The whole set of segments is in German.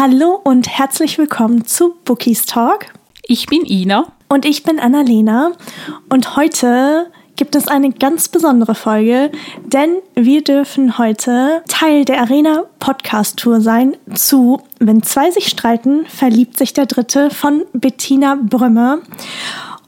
Hallo und herzlich willkommen zu Bookies Talk. Ich bin Ina. Und ich bin Annalena. Und heute gibt es eine ganz besondere Folge, denn wir dürfen heute Teil der Arena Podcast Tour sein zu Wenn zwei sich streiten, verliebt sich der Dritte von Bettina Brümmer.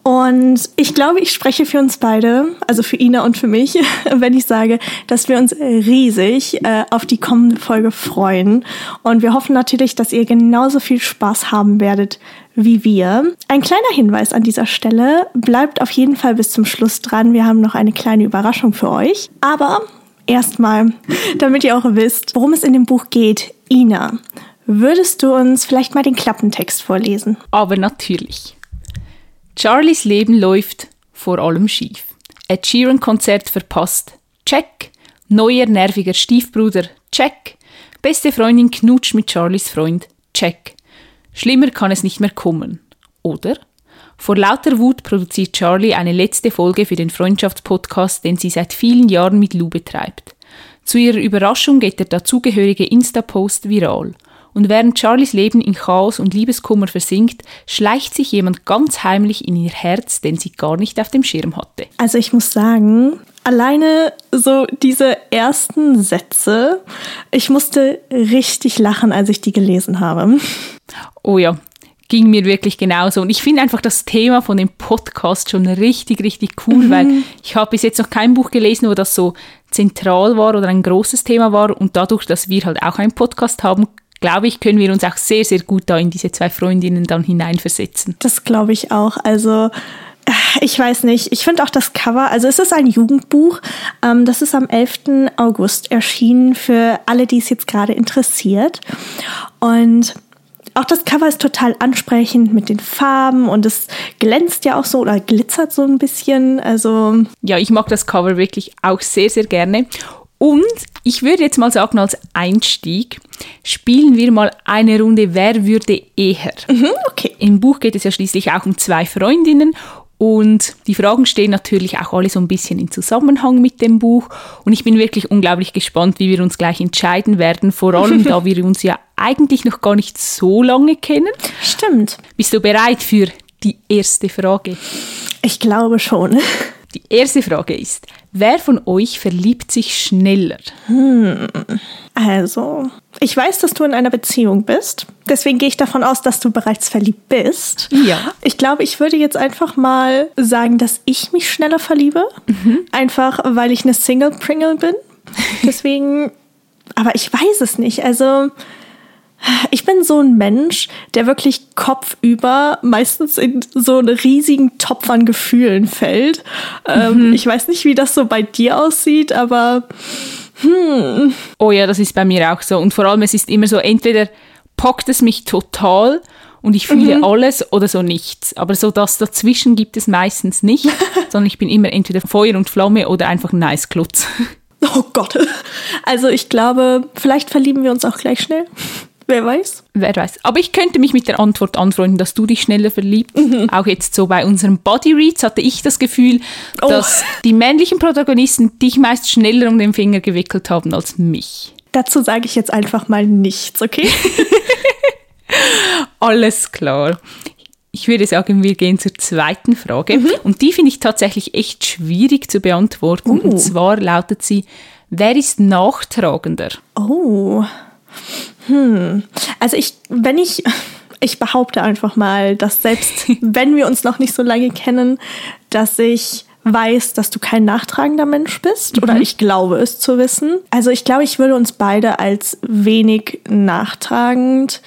Und ich glaube, ich spreche für uns beide, also für Ina und für mich, wenn ich sage, dass wir uns riesig äh, auf die kommende Folge freuen. Und wir hoffen natürlich, dass ihr genauso viel Spaß haben werdet wie wir. Ein kleiner Hinweis an dieser Stelle, bleibt auf jeden Fall bis zum Schluss dran. Wir haben noch eine kleine Überraschung für euch. Aber erstmal, damit ihr auch wisst, worum es in dem Buch geht. Ina, würdest du uns vielleicht mal den Klappentext vorlesen? Aber natürlich. Charlies Leben läuft vor allem schief. Ed Sheeran-Konzert verpasst. Check. Neuer nerviger Stiefbruder. Check. Beste Freundin knutscht mit Charlies Freund. Check. Schlimmer kann es nicht mehr kommen. Oder? Vor lauter Wut produziert Charlie eine letzte Folge für den Freundschaftspodcast, den sie seit vielen Jahren mit Lou betreibt. Zu ihrer Überraschung geht der dazugehörige Insta-Post viral. Und während Charlies Leben in Chaos und Liebeskummer versinkt, schleicht sich jemand ganz heimlich in ihr Herz, den sie gar nicht auf dem Schirm hatte. Also ich muss sagen, alleine so diese ersten Sätze, ich musste richtig lachen, als ich die gelesen habe. Oh ja, ging mir wirklich genauso. Und ich finde einfach das Thema von dem Podcast schon richtig, richtig cool, mhm. weil ich habe bis jetzt noch kein Buch gelesen, wo das so zentral war oder ein großes Thema war. Und dadurch, dass wir halt auch einen Podcast haben, glaube ich, können wir uns auch sehr, sehr gut da in diese zwei Freundinnen dann hineinversetzen. Das glaube ich auch. Also äh, ich weiß nicht, ich finde auch das Cover, also es ist ein Jugendbuch, ähm, das ist am 11. August erschienen für alle, die es jetzt gerade interessiert. Und auch das Cover ist total ansprechend mit den Farben und es glänzt ja auch so oder glitzert so ein bisschen. Also ja, ich mag das Cover wirklich auch sehr, sehr gerne. Und ich würde jetzt mal sagen, als Einstieg spielen wir mal eine Runde Wer würde eher. Mhm, okay. Im Buch geht es ja schließlich auch um zwei Freundinnen und die Fragen stehen natürlich auch alle so ein bisschen in Zusammenhang mit dem Buch. Und ich bin wirklich unglaublich gespannt, wie wir uns gleich entscheiden werden. Vor allem, da wir uns ja eigentlich noch gar nicht so lange kennen. Stimmt. Bist du bereit für die erste Frage? Ich glaube schon. Die erste Frage ist, wer von euch verliebt sich schneller? Hm. Also, ich weiß, dass du in einer Beziehung bist. Deswegen gehe ich davon aus, dass du bereits verliebt bist. Ja. Ich glaube, ich würde jetzt einfach mal sagen, dass ich mich schneller verliebe. Mhm. Einfach, weil ich eine Single-Pringle bin. Deswegen, aber ich weiß es nicht. Also, ich bin so ein Mensch, der wirklich kopfüber meistens in so einen riesigen Topf an Gefühlen fällt. Ähm, mhm. ich weiß nicht, wie das so bei dir aussieht, aber hm. Oh ja, das ist bei mir auch so. Und vor allem, es ist immer so, entweder packt es mich total und ich fühle mhm. alles oder so nichts. Aber so das dazwischen gibt es meistens nicht, sondern ich bin immer entweder Feuer und Flamme oder einfach ein nice Klotz. Oh Gott. Also ich glaube, vielleicht verlieben wir uns auch gleich schnell. Wer weiß? Wer weiß. Aber ich könnte mich mit der Antwort anfreunden, dass du dich schneller verliebt. Mhm. Auch jetzt so bei unseren Body Reads hatte ich das Gefühl, oh. dass die männlichen Protagonisten dich meist schneller um den Finger gewickelt haben als mich. Dazu sage ich jetzt einfach mal nichts, okay? Alles klar. Ich würde sagen, wir gehen zur zweiten Frage. Mhm. Und die finde ich tatsächlich echt schwierig zu beantworten. Uh. Und zwar lautet sie, wer ist nachtragender? Oh. Hm. Also ich, wenn ich, ich behaupte einfach mal, dass selbst wenn wir uns noch nicht so lange kennen, dass ich weiß, dass du kein nachtragender Mensch bist mhm. oder ich glaube es zu wissen. Also ich glaube, ich würde uns beide als wenig nachtragend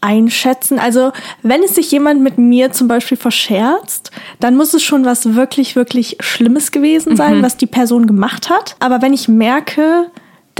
einschätzen. Also wenn es sich jemand mit mir zum Beispiel verscherzt, dann muss es schon was wirklich, wirklich Schlimmes gewesen sein, mhm. was die Person gemacht hat. Aber wenn ich merke,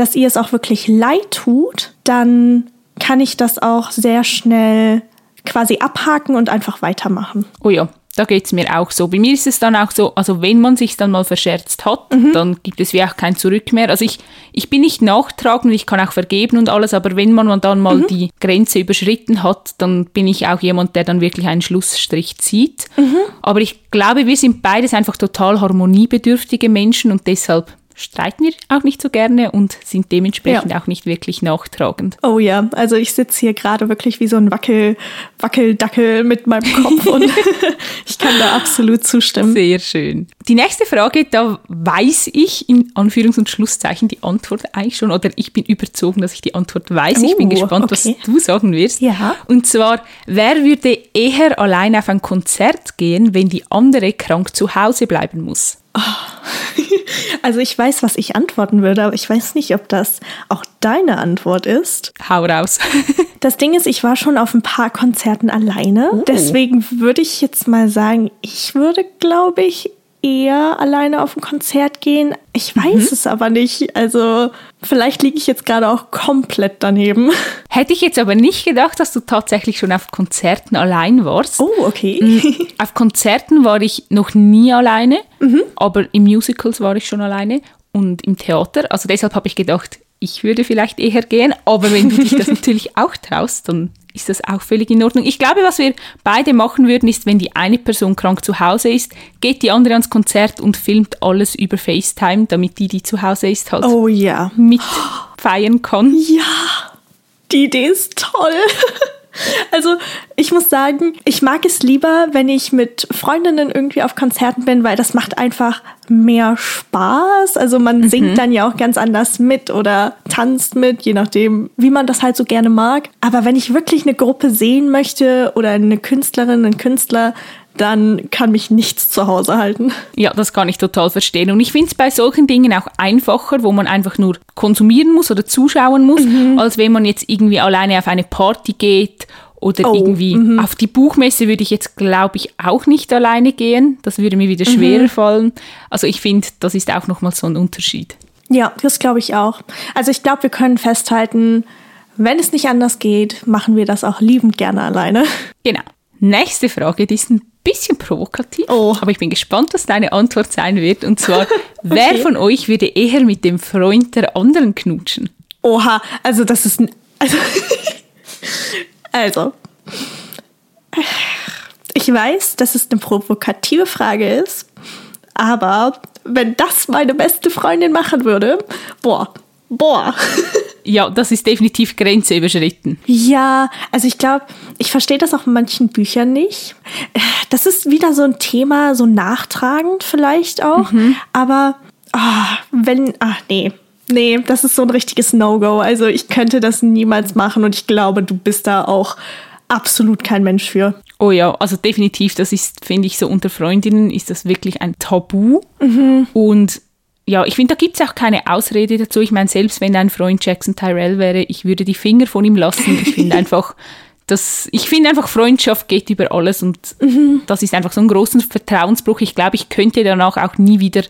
dass ihr es auch wirklich leid tut, dann kann ich das auch sehr schnell quasi abhaken und einfach weitermachen. Oh ja, da geht es mir auch so. Bei mir ist es dann auch so, also wenn man sich dann mal verscherzt hat, mhm. dann gibt es wie auch kein Zurück mehr. Also ich, ich bin nicht nachtragend, ich kann auch vergeben und alles, aber wenn man dann mal mhm. die Grenze überschritten hat, dann bin ich auch jemand, der dann wirklich einen Schlussstrich zieht. Mhm. Aber ich glaube, wir sind beides einfach total harmoniebedürftige Menschen und deshalb streiten wir auch nicht so gerne und sind dementsprechend ja. auch nicht wirklich nachtragend. Oh ja, also ich sitze hier gerade wirklich wie so ein Wackel, Wackeldackel mit meinem Kopf und ich kann da absolut zustimmen. Sehr schön. Die nächste Frage, da weiß ich in Anführungs- und Schlusszeichen die Antwort eigentlich schon oder ich bin überzogen, dass ich die Antwort weiß. Oh, ich bin oh, gespannt, okay. was du sagen wirst. Ja. Und zwar, wer würde eher allein auf ein Konzert gehen, wenn die andere krank zu Hause bleiben muss? Oh. Also ich weiß, was ich antworten würde, aber ich weiß nicht, ob das auch deine Antwort ist. Hau raus. Das Ding ist, ich war schon auf ein paar Konzerten alleine. Oh. Deswegen würde ich jetzt mal sagen, ich würde, glaube ich, eher alleine auf ein Konzert gehen. Ich weiß mhm. es aber nicht. Also vielleicht liege ich jetzt gerade auch komplett daneben. Hätte ich jetzt aber nicht gedacht, dass du tatsächlich schon auf Konzerten allein warst. Oh, okay. Mhm. auf Konzerten war ich noch nie alleine, mhm. aber im Musicals war ich schon alleine und im Theater. Also deshalb habe ich gedacht, ich würde vielleicht eher gehen, aber wenn du dich das natürlich auch traust, dann ist das auch völlig in Ordnung. Ich glaube, was wir beide machen würden, ist, wenn die eine Person krank zu Hause ist, geht die andere ans Konzert und filmt alles über FaceTime, damit die, die zu Hause ist, halt oh, ja. mit feiern kann. Ja, die Idee ist toll. Also ich muss sagen, ich mag es lieber, wenn ich mit Freundinnen irgendwie auf Konzerten bin, weil das macht einfach mehr Spaß. Also man mhm. singt dann ja auch ganz anders mit oder tanzt mit, je nachdem, wie man das halt so gerne mag. Aber wenn ich wirklich eine Gruppe sehen möchte oder eine Künstlerin, einen Künstler, dann kann mich nichts zu Hause halten. Ja, das kann ich total verstehen. Und ich finde es bei solchen Dingen auch einfacher, wo man einfach nur konsumieren muss oder zuschauen muss, mhm. als wenn man jetzt irgendwie alleine auf eine Party geht oder oh, irgendwie mhm. auf die Buchmesse würde ich jetzt, glaube ich, auch nicht alleine gehen. Das würde mir wieder schwerer mhm. fallen. Also ich finde, das ist auch nochmal so ein Unterschied. Ja, das glaube ich auch. Also ich glaube, wir können festhalten, wenn es nicht anders geht, machen wir das auch liebend gerne alleine. Genau. Nächste Frage, die ist ein bisschen provokativ, oh. aber ich bin gespannt, was deine Antwort sein wird. Und zwar, okay. wer von euch würde eher mit dem Freund der anderen knutschen? Oha, also das ist ein... Also, also ich weiß, dass es eine provokative Frage ist, aber wenn das meine beste Freundin machen würde, boah, boah. Ja, das ist definitiv Grenze überschritten. Ja, also ich glaube, ich verstehe das auch in manchen Büchern nicht. Das ist wieder so ein Thema, so nachtragend vielleicht auch. Mhm. Aber oh, wenn, ach nee, nee, das ist so ein richtiges No-Go. Also ich könnte das niemals machen und ich glaube, du bist da auch absolut kein Mensch für. Oh ja, also definitiv, das ist, finde ich, so unter Freundinnen ist das wirklich ein Tabu. Mhm. Und ja, ich finde, da gibt es auch keine Ausrede dazu. Ich meine, selbst wenn dein Freund Jackson Tyrell wäre, ich würde die Finger von ihm lassen. Ich finde einfach, das, ich finde einfach, Freundschaft geht über alles und mhm. das ist einfach so ein großer Vertrauensbruch. Ich glaube, ich könnte danach auch nie wieder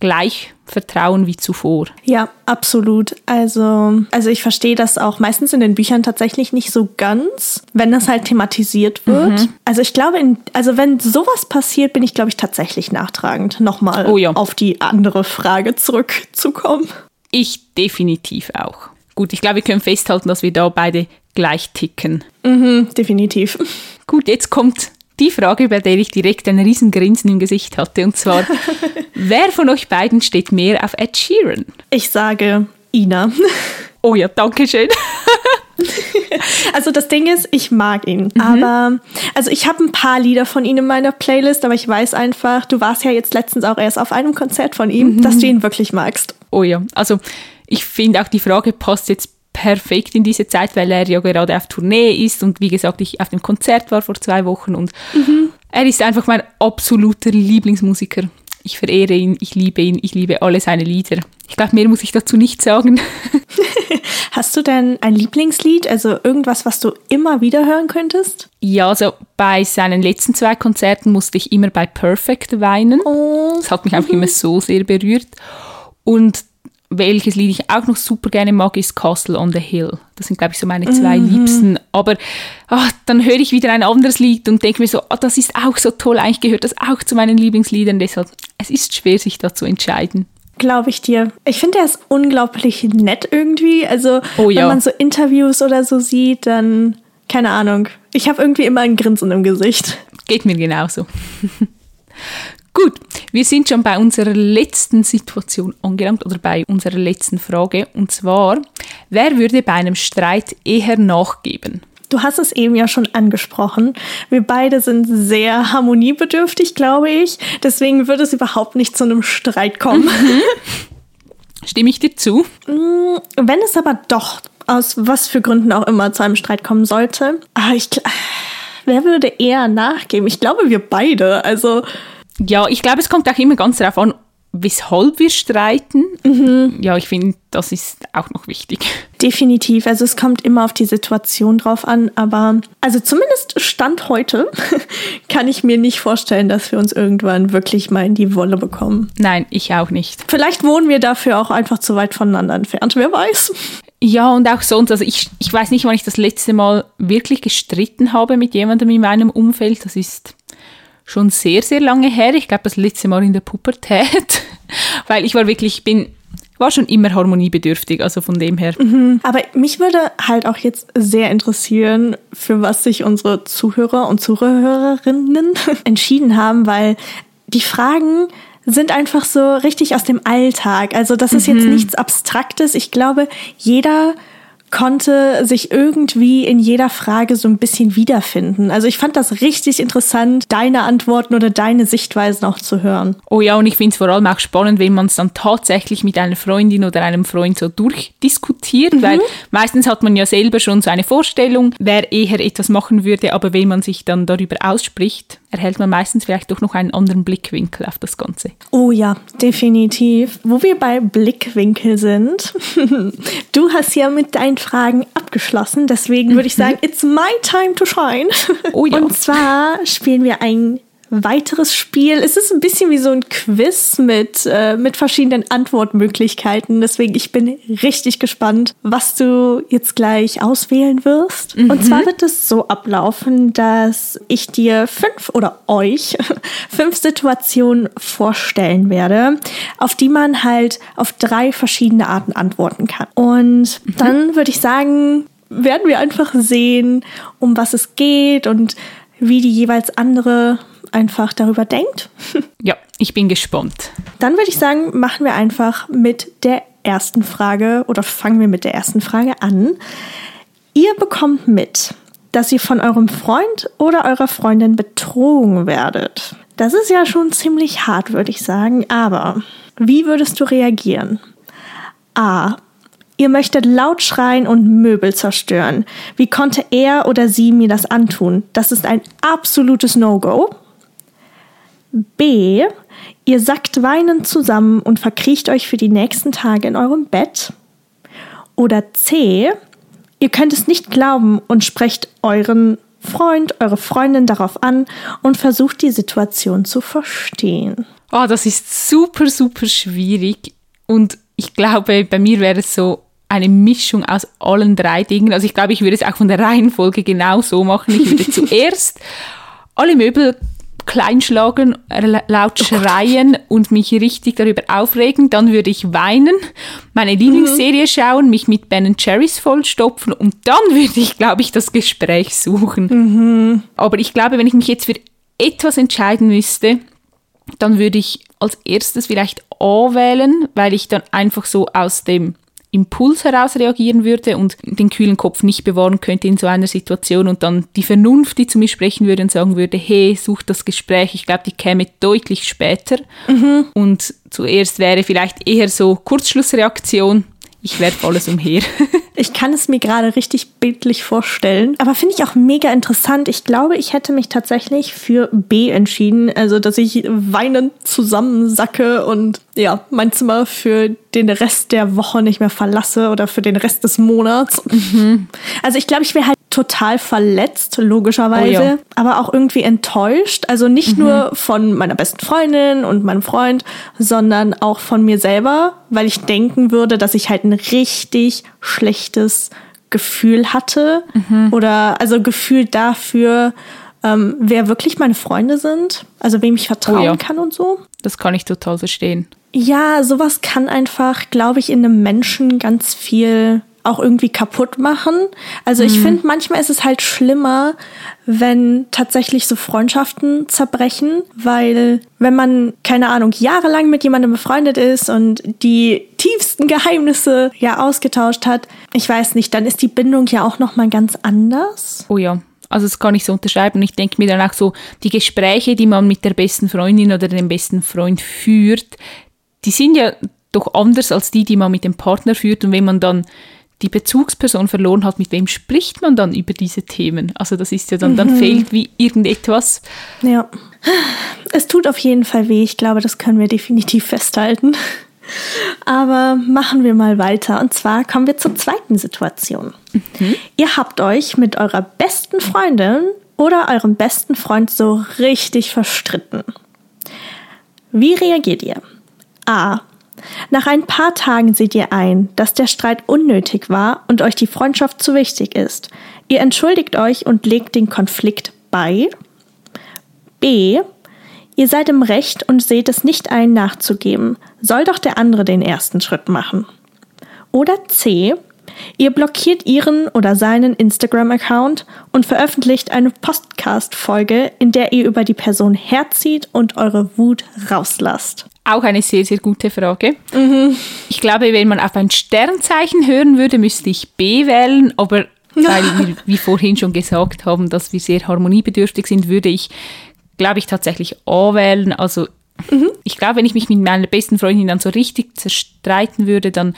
gleich vertrauen wie zuvor. Ja, absolut. Also, also ich verstehe das auch meistens in den Büchern tatsächlich nicht so ganz, wenn das halt thematisiert wird. Mhm. Also ich glaube, in, also wenn sowas passiert, bin ich, glaube ich, tatsächlich nachtragend, nochmal oh ja. auf die andere Frage zurückzukommen. Ich definitiv auch. Gut, ich glaube, wir können festhalten, dass wir da beide gleich ticken. Mhm, definitiv. Gut, jetzt kommt die Frage, bei der ich direkt ein Riesengrinsen im Gesicht hatte. Und zwar, wer von euch beiden steht mehr auf Ed Sheeran? Ich sage Ina. Oh ja, danke schön. also das Ding ist, ich mag ihn. Mhm. Aber, also ich habe ein paar Lieder von ihm in meiner Playlist, aber ich weiß einfach, du warst ja jetzt letztens auch erst auf einem Konzert von ihm, mhm. dass du ihn wirklich magst. Oh ja, also ich finde auch die Frage passt jetzt perfekt in diese Zeit, weil er ja gerade auf Tournee ist und wie gesagt, ich auf dem Konzert war vor zwei Wochen und mhm. er ist einfach mein absoluter Lieblingsmusiker. Ich verehre ihn, ich liebe ihn, ich liebe alle seine Lieder. Ich glaube, mehr muss ich dazu nicht sagen. Hast du denn ein Lieblingslied, also irgendwas, was du immer wieder hören könntest? Ja, also bei seinen letzten zwei Konzerten musste ich immer bei Perfect weinen. Oh. Das hat mich einfach immer so sehr berührt. Und welches Lied ich auch noch super gerne mag, ist Castle on the Hill. Das sind, glaube ich, so meine zwei mhm. Liebsten. Aber ach, dann höre ich wieder ein anderes Lied und denke mir so, oh, das ist auch so toll, eigentlich gehört das auch zu meinen Lieblingsliedern. Deshalb, es ist schwer, sich da zu entscheiden. Glaube ich dir. Ich finde, er ist unglaublich nett irgendwie. Also, oh, ja. wenn man so Interviews oder so sieht, dann, keine Ahnung. Ich habe irgendwie immer ein Grinsen im Gesicht. Geht mir genauso. Gut, wir sind schon bei unserer letzten Situation angelangt oder bei unserer letzten Frage. Und zwar, wer würde bei einem Streit eher nachgeben? Du hast es eben ja schon angesprochen. Wir beide sind sehr harmoniebedürftig, glaube ich. Deswegen würde es überhaupt nicht zu einem Streit kommen. Mhm. Stimme ich dir zu? Mm, wenn es aber doch aus was für Gründen auch immer zu einem Streit kommen sollte, ah, ich, wer würde eher nachgeben? Ich glaube, wir beide. Also ja, ich glaube, es kommt auch immer ganz darauf an, weshalb wir streiten. Mhm. Ja, ich finde, das ist auch noch wichtig. Definitiv. Also es kommt immer auf die Situation drauf an, aber also zumindest Stand heute kann ich mir nicht vorstellen, dass wir uns irgendwann wirklich mal in die Wolle bekommen. Nein, ich auch nicht. Vielleicht wohnen wir dafür auch einfach zu weit voneinander entfernt, wer weiß. Ja, und auch sonst, also ich, ich weiß nicht, wann ich das letzte Mal wirklich gestritten habe mit jemandem in meinem Umfeld. Das ist schon sehr, sehr lange her. Ich glaube, das letzte Mal in der Pubertät. Weil ich war wirklich, ich bin, war schon immer harmoniebedürftig, also von dem her. Mhm. Aber mich würde halt auch jetzt sehr interessieren, für was sich unsere Zuhörer und Zuhörerinnen entschieden haben, weil die Fragen sind einfach so richtig aus dem Alltag. Also das ist mhm. jetzt nichts Abstraktes. Ich glaube, jeder konnte sich irgendwie in jeder Frage so ein bisschen wiederfinden. Also ich fand das richtig interessant, deine Antworten oder deine Sichtweisen auch zu hören. Oh ja, und ich finde es vor allem auch spannend, wenn man es dann tatsächlich mit einer Freundin oder einem Freund so durchdiskutiert, mhm. weil meistens hat man ja selber schon so eine Vorstellung, wer eher etwas machen würde, aber wenn man sich dann darüber ausspricht, erhält man meistens vielleicht doch noch einen anderen Blickwinkel auf das Ganze. Oh ja, definitiv. Wo wir bei Blickwinkel sind, du hast ja mit deinen Fragen abgeschlossen, deswegen würde ich mhm. sagen, it's my time to shine. Oh ja. Und zwar spielen wir ein weiteres Spiel. Es ist ein bisschen wie so ein Quiz mit, äh, mit verschiedenen Antwortmöglichkeiten. Deswegen, ich bin richtig gespannt, was du jetzt gleich auswählen wirst. Mhm. Und zwar wird es so ablaufen, dass ich dir fünf oder euch fünf Situationen vorstellen werde, auf die man halt auf drei verschiedene Arten antworten kann. Und mhm. dann würde ich sagen, werden wir einfach sehen, um was es geht und wie die jeweils andere einfach darüber denkt. Ja, ich bin gespannt. Dann würde ich sagen, machen wir einfach mit der ersten Frage oder fangen wir mit der ersten Frage an. Ihr bekommt mit, dass ihr von eurem Freund oder eurer Freundin betrogen werdet. Das ist ja schon ziemlich hart, würde ich sagen, aber wie würdest du reagieren? A. Ihr möchtet laut schreien und Möbel zerstören. Wie konnte er oder sie mir das antun? Das ist ein absolutes No-Go. B. Ihr sackt weinend zusammen und verkriecht euch für die nächsten Tage in eurem Bett. Oder C. Ihr könnt es nicht glauben und sprecht euren Freund, eure Freundin darauf an und versucht die Situation zu verstehen. Oh, das ist super, super schwierig. Und ich glaube, bei mir wäre es so eine Mischung aus allen drei Dingen. Also ich glaube, ich würde es auch von der Reihenfolge genau so machen. Ich würde zuerst alle Möbel kleinschlagen, laut oh schreien und mich richtig darüber aufregen. Dann würde ich weinen, meine Lieblingsserie mhm. schauen, mich mit Ben Cherries vollstopfen und dann würde ich, glaube ich, das Gespräch suchen. Mhm. Aber ich glaube, wenn ich mich jetzt für etwas entscheiden müsste, dann würde ich als erstes vielleicht A wählen, weil ich dann einfach so aus dem Impuls heraus reagieren würde und den kühlen Kopf nicht bewahren könnte in so einer Situation und dann die Vernunft, die zu mir sprechen würde und sagen würde, hey, such das Gespräch, ich glaube, die käme deutlich später. Mhm. Und zuerst wäre vielleicht eher so Kurzschlussreaktion, ich werfe alles umher. ich kann es mir gerade richtig bildlich vorstellen. Aber finde ich auch mega interessant. Ich glaube, ich hätte mich tatsächlich für B entschieden. Also, dass ich weinend zusammensacke und ja, mein Zimmer für den Rest der Woche nicht mehr verlasse oder für den Rest des Monats. Mhm. Also ich glaube, ich wäre halt total verletzt, logischerweise, oh ja. aber auch irgendwie enttäuscht. Also nicht mhm. nur von meiner besten Freundin und meinem Freund, sondern auch von mir selber, weil ich denken würde, dass ich halt ein richtig schlechtes Gefühl hatte mhm. oder also Gefühl dafür, ähm, wer wirklich meine Freunde sind, also wem ich vertrauen oh ja. kann und so. Das kann ich total verstehen. Ja, sowas kann einfach, glaube ich, in einem Menschen ganz viel auch irgendwie kaputt machen. Also ich finde, manchmal ist es halt schlimmer, wenn tatsächlich so Freundschaften zerbrechen, weil wenn man, keine Ahnung, jahrelang mit jemandem befreundet ist und die tiefsten Geheimnisse ja ausgetauscht hat, ich weiß nicht, dann ist die Bindung ja auch nochmal ganz anders. Oh ja. Also das kann ich so unterschreiben. Und ich denke mir dann auch so, die Gespräche, die man mit der besten Freundin oder dem besten Freund führt, die sind ja doch anders als die, die man mit dem Partner führt. Und wenn man dann die Bezugsperson verloren hat, mit wem spricht man dann über diese Themen? Also das ist ja dann, dann fehlt wie irgendetwas. Ja. Es tut auf jeden Fall weh. Ich glaube, das können wir definitiv festhalten. Aber machen wir mal weiter. Und zwar kommen wir zur zweiten Situation. Ihr habt euch mit eurer besten Freundin oder eurem besten Freund so richtig verstritten. Wie reagiert ihr? A. Nach ein paar Tagen seht ihr ein, dass der Streit unnötig war und euch die Freundschaft zu wichtig ist. Ihr entschuldigt euch und legt den Konflikt bei. B. Ihr seid im Recht und seht es nicht ein, nachzugeben. Soll doch der andere den ersten Schritt machen. Oder C. Ihr blockiert ihren oder seinen Instagram-Account und veröffentlicht eine Podcast-Folge, in der ihr über die Person herzieht und eure Wut rauslasst. Auch eine sehr, sehr gute Frage. Ich glaube, wenn man auf ein Sternzeichen hören würde, müsste ich B wählen, aber weil wir, wie vorhin schon gesagt haben, dass wir sehr harmoniebedürftig sind, würde ich, glaube ich, tatsächlich A wählen. Also ich glaube, wenn ich mich mit meiner besten Freundin dann so richtig zerstreiten würde, dann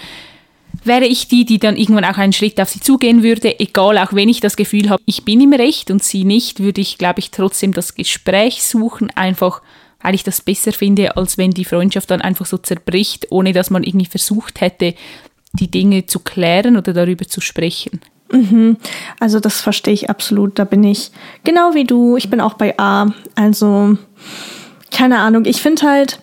wäre ich die, die dann irgendwann auch einen Schritt auf sie zugehen würde, egal, auch wenn ich das Gefühl habe, ich bin im Recht und sie nicht, würde ich, glaube ich, trotzdem das Gespräch suchen, einfach weil ich das besser finde, als wenn die Freundschaft dann einfach so zerbricht, ohne dass man irgendwie versucht hätte, die Dinge zu klären oder darüber zu sprechen. Also das verstehe ich absolut. Da bin ich genau wie du. Ich bin auch bei A. Also keine Ahnung. Ich finde halt,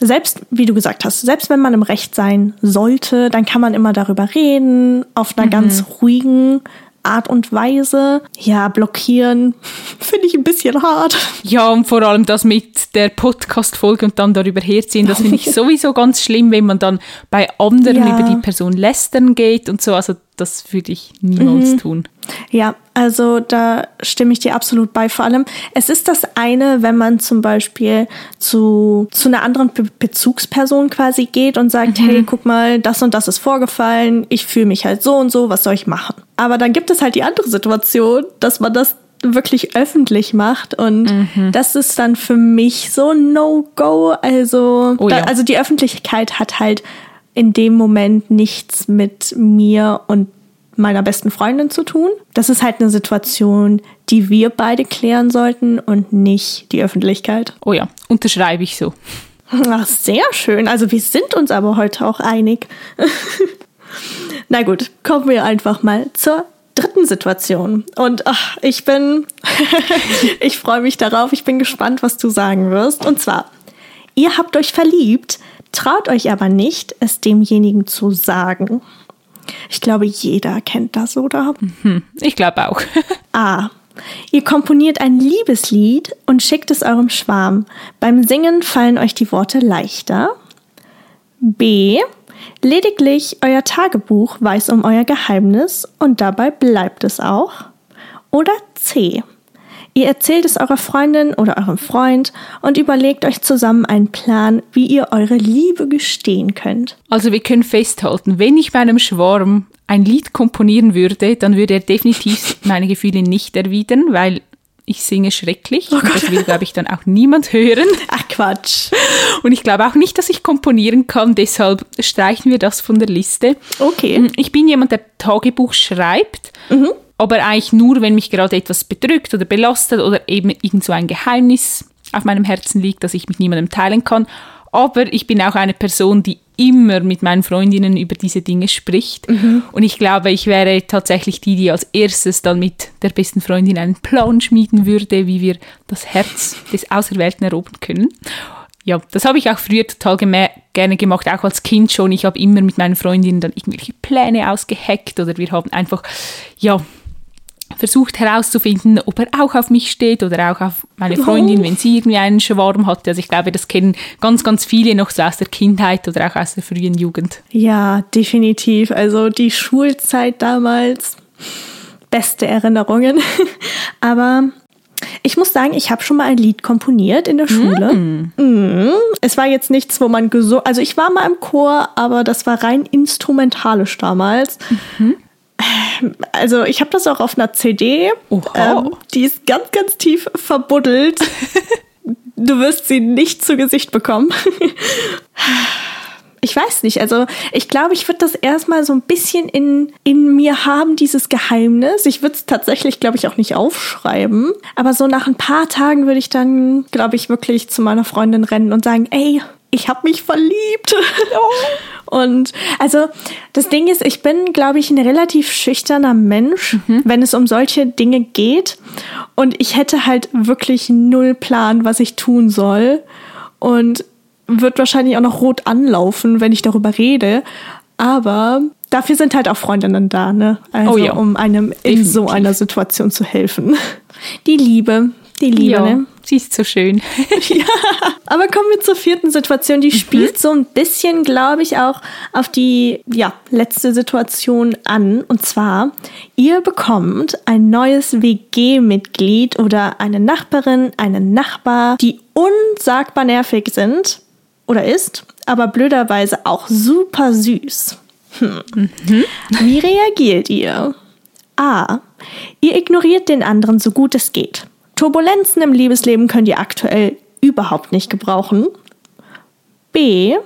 selbst wie du gesagt hast, selbst wenn man im Recht sein sollte, dann kann man immer darüber reden, auf einer ganz ruhigen Art und Weise. Ja, blockieren finde ich ein bisschen hart. Ja, und vor allem das mit der Podcast-Folge und dann darüber herziehen, das finde ich sowieso ganz schlimm, wenn man dann bei anderen Ja. über die Person lästern geht und so. Also das würde ich niemals tun. Ja, also da stimme ich dir absolut bei. Vor allem, es ist das eine, wenn man zum Beispiel zu, zu einer anderen Be Bezugsperson quasi geht und sagt, hey, guck mal, das und das ist vorgefallen, ich fühle mich halt so und so, was soll ich machen? Aber dann gibt es halt die andere Situation, dass man das wirklich öffentlich macht und das ist dann für mich so No-Go. Also, Oh da, ja. also die Öffentlichkeit hat halt in dem Moment nichts mit mir und meiner besten Freundin zu tun. Das ist halt eine Situation, die wir beide klären sollten und nicht die Öffentlichkeit. Oh ja, unterschreibe ich so. Ach, sehr schön. Also wir sind uns aber heute auch einig. Na gut, kommen wir einfach mal zur dritten Situation. Und ach, ich bin, ich freue mich darauf. Ich bin gespannt, was du sagen wirst. Und zwar, ihr habt euch verliebt, traut euch aber nicht, es demjenigen zu sagen. Ich glaube, jeder kennt das, oder? Ich glaube auch. A. Ihr komponiert ein Liebeslied und schickt es eurem Schwarm. Beim Singen fallen euch die Worte leichter. B. Lediglich euer Tagebuch weiß um euer Geheimnis und dabei bleibt es auch. Oder C. Ihr erzählt es eurer Freundin oder eurem Freund und überlegt euch zusammen einen Plan, wie ihr eure Liebe gestehen könnt. Also wir können festhalten, wenn ich meinem Schwarm ein Lied komponieren würde, dann würde er definitiv meine Gefühle nicht erwidern, weil ich singe schrecklich. und das will, glaube ich, dann auch niemand hören. Ach Quatsch. Und ich glaube auch nicht, dass ich komponieren kann, deshalb streichen wir das von der Liste. Okay. Ich bin jemand, der Tagebuch schreibt, aber eigentlich nur, wenn mich gerade etwas bedrückt oder belastet oder eben irgend so ein Geheimnis auf meinem Herzen liegt, das ich mit niemandem teilen kann. Aber ich bin auch eine Person, die immer mit meinen Freundinnen über diese Dinge spricht. Und ich glaube, ich wäre tatsächlich die, die als erstes dann mit der besten Freundin einen Plan schmieden würde, wie wir das Herz des Auserwählten erobern können. Ja, das habe ich auch früher total gerne gemacht, auch als Kind schon. Ich habe immer mit meinen Freundinnen dann irgendwelche Pläne ausgeheckt oder wir haben einfach, ja, versucht herauszufinden, ob er auch auf mich steht oder auch auf meine Freundin, Oh. wenn sie irgendwie einen Schwarm hatte. Also ich glaube, das kennen ganz, ganz viele noch so aus der Kindheit oder auch aus der frühen Jugend. Ja, definitiv. Also die Schulzeit damals, beste Erinnerungen. Aber ich muss sagen, ich habe schon mal ein Lied komponiert in der Schule. Mhm. Es war jetzt nichts, wo man gesungen, also ich war mal im Chor, aber das war rein instrumentalisch damals. Also ich habe das auch auf einer CD. Ähm, die ist ganz, ganz tief verbuddelt. du wirst sie nicht zu Gesicht bekommen. Ich weiß nicht, also ich glaube, ich würde das erstmal so ein bisschen in, in mir haben, dieses Geheimnis. Ich würde es tatsächlich, glaube ich, auch nicht aufschreiben. Aber so nach ein paar Tagen würde ich dann, glaube ich, wirklich zu meiner Freundin rennen und sagen, ey, ich habe mich verliebt. Und also das Ding ist, ich bin, glaube ich, ein relativ schüchterner Mensch, wenn es um solche Dinge geht. Und ich hätte halt wirklich null Plan, was ich tun soll. Und wird wahrscheinlich auch noch rot anlaufen, wenn ich darüber rede. Aber dafür sind halt auch Freundinnen da, ne? Also Oh ja. um einem in so Definitiv. einer Situation zu helfen. Die Liebe, die Liebe, ja, ne? sie ist so schön. Aber kommen wir zur vierten Situation. Die spielt so ein bisschen, glaube ich, auch auf die ja, letzte Situation an. Und zwar, ihr bekommt ein neues WG-Mitglied oder eine Nachbarin, einen Nachbar, die unsagbar nervig sind oder ist, aber blöderweise auch super süß. Hm. Wie reagiert ihr? A. Ihr ignoriert den anderen so gut es geht. Turbulenzen im Liebesleben könnt ihr aktuell überhaupt nicht gebrauchen. B.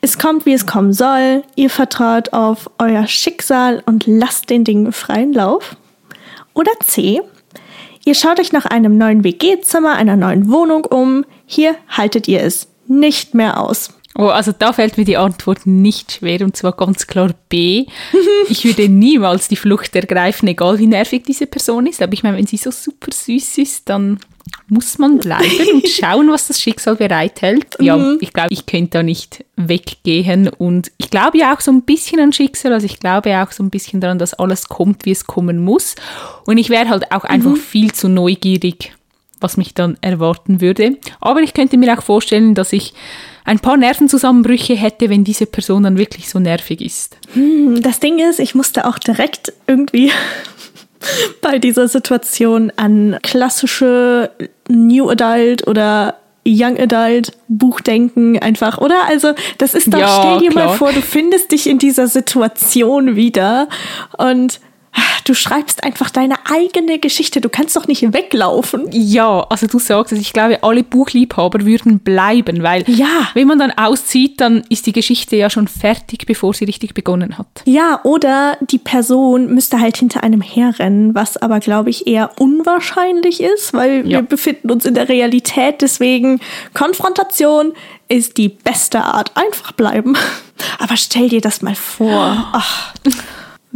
Es kommt, wie es kommen soll. Ihr vertraut auf euer Schicksal und lasst den Dingen freien Lauf. Oder C. Ihr schaut euch nach einem neuen WG-Zimmer, einer neuen Wohnung um. Hier haltet ihr es nicht mehr aus. Oh, also da fällt mir die Antwort nicht schwer und zwar ganz klar B. Ich würde niemals die Flucht ergreifen, egal wie nervig diese Person ist. Aber ich meine, wenn sie so super süß ist, dann muss man bleiben und schauen, was das Schicksal bereithält. Ja, ich glaube, ich könnte da nicht weggehen und ich glaube ja auch so ein bisschen an Schicksal, also ich glaube ja auch so ein bisschen daran, dass alles kommt, wie es kommen muss. Und ich wäre halt auch einfach viel zu neugierig, was mich dann erwarten würde. Aber ich könnte mir auch vorstellen, dass ich ein paar Nervenzusammenbrüche hätte, wenn diese Person dann wirklich so nervig ist. Das Ding ist, ich musste auch direkt irgendwie bei dieser Situation an klassische New Adult oder Young Adult Buch denken einfach, oder? Also, das ist doch, Ja, stell dir mal klar. vor, du findest dich in dieser Situation wieder und du schreibst einfach deine eigene Geschichte. Du kannst doch nicht weglaufen. Ja, also du sagst es, ich glaube, alle Buchliebhaber würden bleiben, weil Ja. wenn man dann auszieht, dann ist die Geschichte ja schon fertig, bevor sie richtig begonnen hat. Ja, oder die Person müsste halt hinter einem herrennen, was aber, glaube ich, eher unwahrscheinlich ist, weil Ja. wir befinden uns in der Realität. Deswegen, Konfrontation ist die beste Art. Einfach bleiben. Aber stell dir das mal vor. Ach,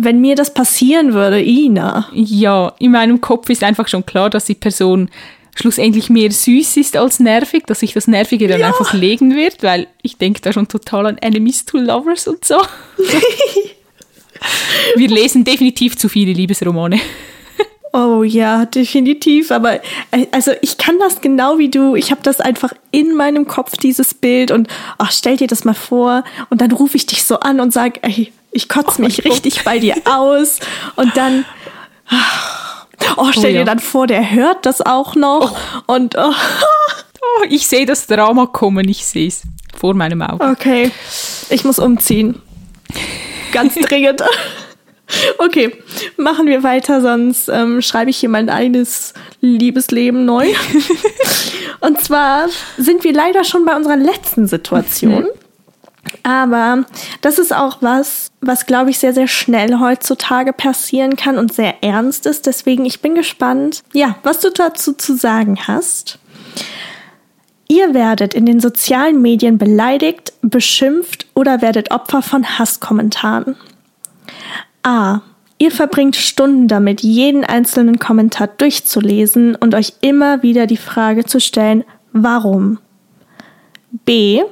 wenn mir das passieren würde, Ina. Ja, in meinem Kopf ist einfach schon klar, dass die Person schlussendlich mehr süß ist als nervig, dass sich das Nervige dann Ja. einfach legen wird, weil ich denke da schon total an Enemies to Lovers und so. Wir lesen definitiv zu viele Liebesromane. Oh ja, definitiv. Aber äh, also ich kann das genau wie du. Ich habe das einfach in meinem Kopf, dieses Bild. Und ach, stell dir das mal vor. Und dann rufe ich dich so an und sage, ey, ich kotze mich Gott. richtig bei dir aus. Und dann. Oh, stell Oh ja. dir dann vor, der hört das auch noch. Und oh, Oh, ich sehe das Drama kommen, ich sehe es vor meinem Auge. okay, ich muss umziehen. Ganz dringend. Okay, machen wir weiter, sonst ähm, schreibe ich hier mein eigenes Liebesleben neu. Und zwar sind wir leider schon bei unserer letzten Situation. Aber das ist auch was, was glaube ich sehr, sehr schnell heutzutage passieren kann und sehr ernst ist. Deswegen, ich bin gespannt, ja, was du dazu zu sagen hast. Ihr werdet in den sozialen Medien beleidigt, beschimpft oder werdet Opfer von Hasskommentaren. A. Ihr verbringt Stunden damit, jeden einzelnen Kommentar durchzulesen und euch immer wieder die Frage zu stellen, warum? B.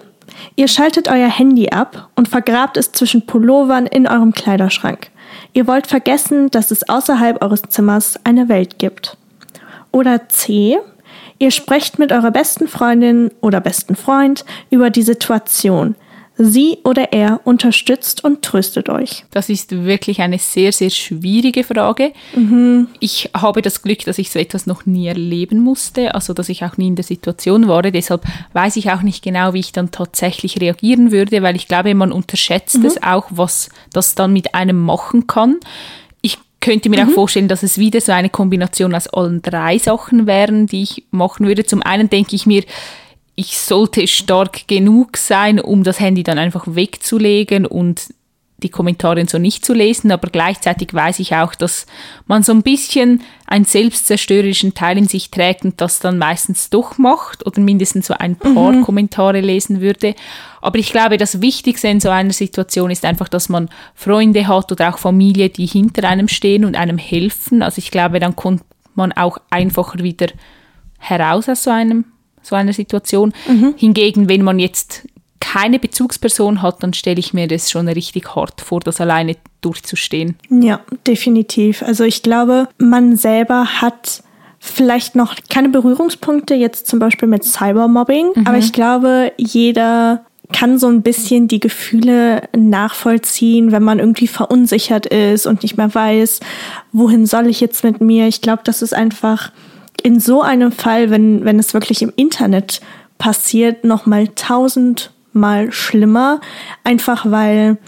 Ihr schaltet euer Handy ab und vergrabt es zwischen Pullovern in eurem Kleiderschrank. Ihr wollt vergessen, dass es außerhalb eures Zimmers eine Welt gibt. Oder C. Ihr sprecht mit eurer besten Freundin oder besten Freund über die Situation. Sie oder er unterstützt und tröstet euch. Das ist wirklich eine sehr, sehr schwierige Frage. Ich habe das Glück, dass ich so etwas noch nie erleben musste, also dass ich auch nie in der Situation war. Deshalb weiß ich auch nicht genau, wie ich dann tatsächlich reagieren würde, weil ich glaube, man unterschätzt es auch, was das dann mit einem machen kann. Ich könnte mir auch vorstellen, dass es wieder so eine Kombination aus allen drei Sachen wären, die ich machen würde. Zum einen denke ich mir, ich sollte stark genug sein, um das Handy dann einfach wegzulegen und die Kommentare so nicht zu lesen, aber gleichzeitig weiß ich auch, dass man so ein bisschen einen selbstzerstörerischen Teil in sich trägt und das dann meistens doch macht oder mindestens so ein paar Kommentare lesen würde. Aber ich glaube, das Wichtigste in so einer Situation ist einfach, dass man Freunde hat oder auch Familie, die hinter einem stehen und einem helfen. Also ich glaube, dann kommt man auch einfacher wieder heraus aus so einem so einer Situation. Hingegen, wenn man jetzt keine Bezugsperson hat, dann stelle ich mir das schon richtig hart vor, das alleine durchzustehen. Ja, definitiv. Also ich glaube, man selber hat vielleicht noch keine Berührungspunkte jetzt zum Beispiel mit Cybermobbing, aber ich glaube, jeder kann so ein bisschen die Gefühle nachvollziehen, wenn man irgendwie verunsichert ist und nicht mehr weiß, wohin soll ich jetzt mit mir. Ich glaube, das ist einfach in so einem Fall, wenn, wenn es wirklich im Internet passiert, noch mal tausendmal schlimmer. Einfach weil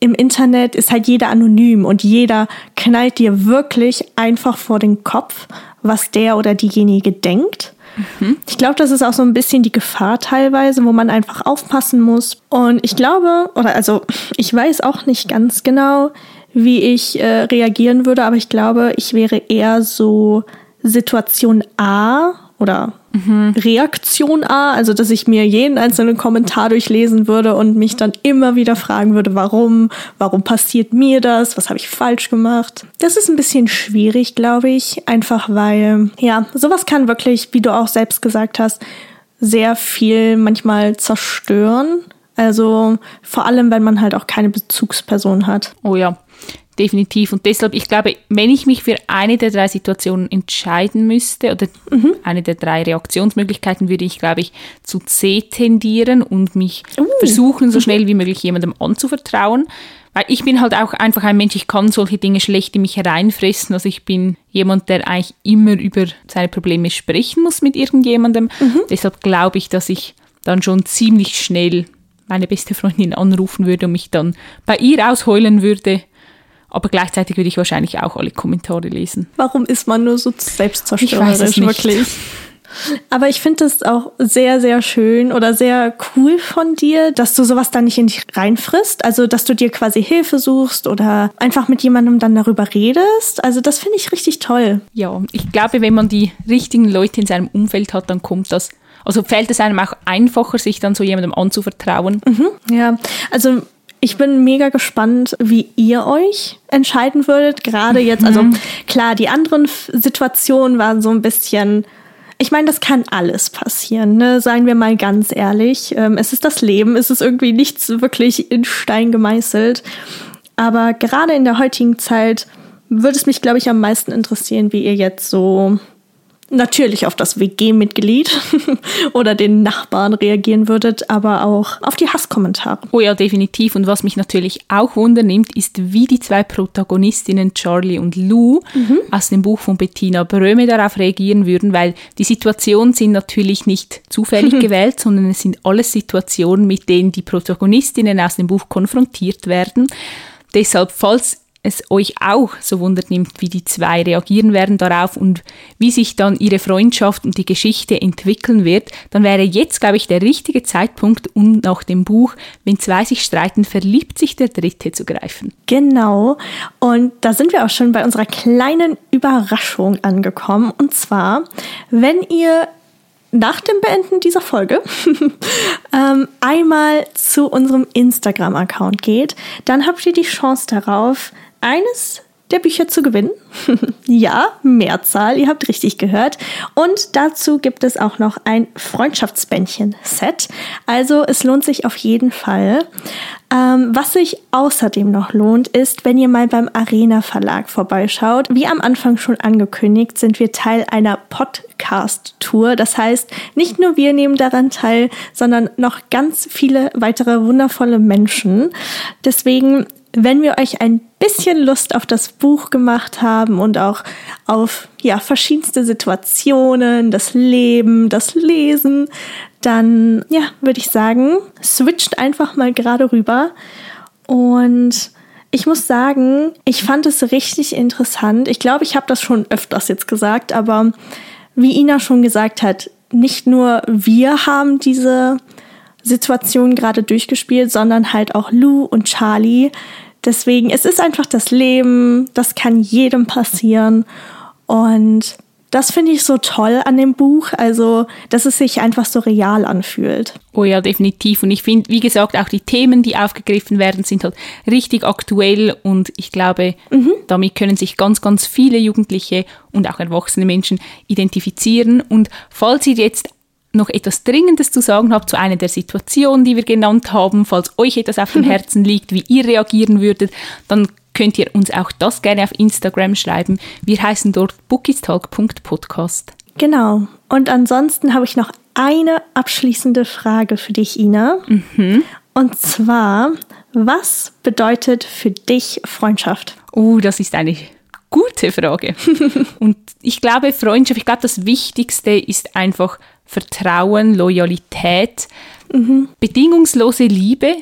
im Internet ist halt jeder anonym und jeder knallt dir wirklich einfach vor den Kopf, was der oder diejenige denkt. Ich glaube, das ist auch so ein bisschen die Gefahr teilweise, wo man einfach aufpassen muss. Und ich glaube, oder also ich weiß auch nicht ganz genau, wie ich äh, reagieren würde, aber ich glaube, ich wäre eher so Situation A oder Reaktion A, also dass ich mir jeden einzelnen Kommentar durchlesen würde und mich dann immer wieder fragen würde, warum, warum passiert mir das, was habe ich falsch gemacht. Das ist ein bisschen schwierig, glaube ich, einfach weil, ja, sowas kann wirklich, wie du auch selbst gesagt hast, sehr viel manchmal zerstören. Also vor allem, wenn man halt auch keine Bezugsperson hat. Oh ja, definitiv. Und deshalb, ich glaube, wenn ich mich für eine der drei Situationen entscheiden müsste oder eine der drei Reaktionsmöglichkeiten, würde ich, glaube ich, zu C tendieren und mich versuchen, so schnell wie möglich jemandem anzuvertrauen. Weil ich bin halt auch einfach ein Mensch, ich kann solche Dinge schlecht in mich hereinfressen. Also ich bin jemand, der eigentlich immer über seine Probleme sprechen muss mit irgendjemandem. Deshalb glaube ich, dass ich dann schon ziemlich schnell meine beste Freundin anrufen würde und mich dann bei ihr ausheulen würde. Aber gleichzeitig würde ich wahrscheinlich auch alle Kommentare lesen. Warum ist man nur so selbstzerstörerisch, wirklich? Aber ich finde es auch sehr, sehr schön oder sehr cool von dir, dass du sowas da nicht in dich reinfrisst. Also, dass du dir quasi Hilfe suchst oder einfach mit jemandem dann darüber redest. Also, das finde ich richtig toll. Ja, ich glaube, wenn man die richtigen Leute in seinem Umfeld hat, dann kommt das. Also fällt es einem auch einfacher, sich dann so jemandem anzuvertrauen. Ja, also ich bin mega gespannt, wie ihr euch entscheiden würdet. Gerade jetzt, also klar, die anderen Situationen waren so ein bisschen. Ich meine, das kann alles passieren, ne? Seien wir mal ganz ehrlich. Ähm, es ist das Leben, es ist irgendwie nichts wirklich in Stein gemeißelt. Aber gerade in der heutigen Zeit würde es mich, glaube ich, am meisten interessieren, wie ihr jetzt so natürlich auf das WG-Mitglied oder den Nachbarn reagieren würdet, aber auch auf die Hasskommentare. Oh ja, definitiv. Und was mich natürlich auch wundernimmt, ist, wie die zwei Protagonistinnen Charlie und Lou aus dem Buch von Bettina Bröme darauf reagieren würden, weil die Situationen sind natürlich nicht zufällig gewählt, sondern es sind alles Situationen, mit denen die Protagonistinnen aus dem Buch konfrontiert werden. Deshalb, falls es euch auch so wundert nimmt, wie die zwei reagieren werden darauf und wie sich dann ihre Freundschaft und die Geschichte entwickeln wird, dann wäre jetzt, glaube ich, der richtige Zeitpunkt, um nach dem Buch, wenn zwei sich streiten, verliebt sich der Dritte zu greifen. Genau. Und da sind wir auch schon bei unserer kleinen Überraschung angekommen. Und zwar, wenn ihr nach dem Beenden dieser Folge ähm, einmal zu unserem Instagram-Account geht, dann habt ihr die Chance darauf, eines der Bücher zu gewinnen. ja, Mehrzahl, ihr habt richtig gehört. Und dazu gibt es auch noch ein Freundschaftsbändchen-Set. Also es lohnt sich auf jeden Fall. Ähm, was sich außerdem noch lohnt, ist, wenn ihr mal beim Arena Verlag vorbeischaut. Wie am Anfang schon angekündigt, sind wir Teil einer Podcast-Tour. Das heißt, nicht nur wir nehmen daran teil, sondern noch ganz viele weitere wundervolle Menschen. Deswegen wenn wir euch ein bisschen Lust auf das Buch gemacht haben und auch auf ja, verschiedenste Situationen, das Leben, das Lesen, dann ja, würde ich sagen, switcht einfach mal gerade rüber. Und ich muss sagen, ich fand es richtig interessant. Ich glaube, ich habe das schon öfters jetzt gesagt, aber wie Ina schon gesagt hat, nicht nur wir haben diese Situation gerade durchgespielt, sondern halt auch Lou und Charlie, Deswegen, es ist einfach das Leben, das kann jedem passieren. Und das finde ich so toll an dem Buch, also dass es sich einfach so real anfühlt. Oh ja, definitiv. Und ich finde, wie gesagt, auch die Themen, die aufgegriffen werden, sind halt richtig aktuell und ich glaube, mhm. damit können sich ganz, ganz viele Jugendliche und auch erwachsene Menschen identifizieren. Und falls ihr jetzt noch etwas Dringendes zu sagen habt zu einer der Situationen, die wir genannt haben, falls euch etwas auf dem. Herzen liegt, wie ihr reagieren würdet, dann könnt ihr uns auch das gerne auf Instagram schreiben. Wir heißen dort bookistalk.podcast. Genau. Und ansonsten habe ich noch eine abschließende Frage für dich, Ina. Mhm. Und zwar, was bedeutet für dich Freundschaft? Oh, das ist eine gute Frage. Und ich glaube, Freundschaft, ich glaube, das Wichtigste ist einfach Vertrauen, Loyalität, mhm. bedingungslose Liebe.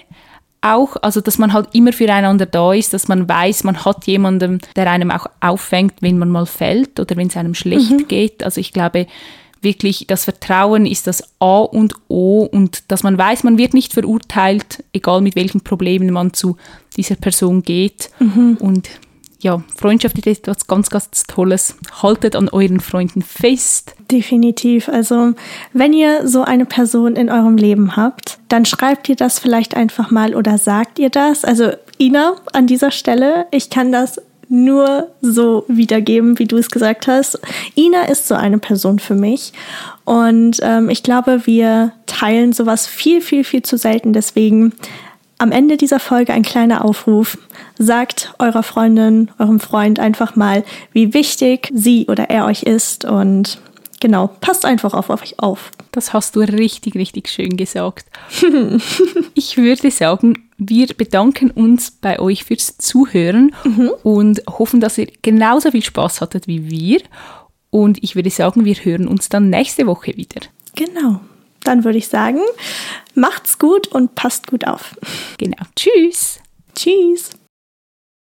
Auch, also dass man halt immer füreinander da ist, dass man weiß, man hat jemanden, der einem auch auffängt, wenn man mal fällt oder wenn es einem schlecht mhm. geht. Also ich glaube, wirklich das Vertrauen ist das A und O und dass man weiß, man wird nicht verurteilt, egal mit welchen Problemen man zu dieser Person geht. Mhm. Und ja, Freundschaft ist etwas ganz, ganz Tolles. Haltet an euren Freunden fest. Definitiv. Also, wenn ihr so eine Person in eurem Leben habt, dann schreibt ihr das vielleicht einfach mal oder sagt ihr das. Also, Ina, an dieser Stelle, ich kann das nur so wiedergeben, wie du es gesagt hast. Ina ist so eine Person für mich. Und ähm, ich glaube, wir teilen sowas viel, viel, viel zu selten. Deswegen am Ende dieser Folge ein kleiner Aufruf. Sagt eurer Freundin, eurem Freund einfach mal, wie wichtig sie oder er euch ist und genau, passt einfach auf euch auf. Das hast du richtig, richtig schön gesagt. ich würde sagen, wir bedanken uns bei euch fürs Zuhören mhm. und hoffen, dass ihr genauso viel Spaß hattet wie wir. Und ich würde sagen, wir hören uns dann nächste Woche wieder. Genau dann würde ich sagen, macht's gut und passt gut auf. Genau. Tschüss. Tschüss.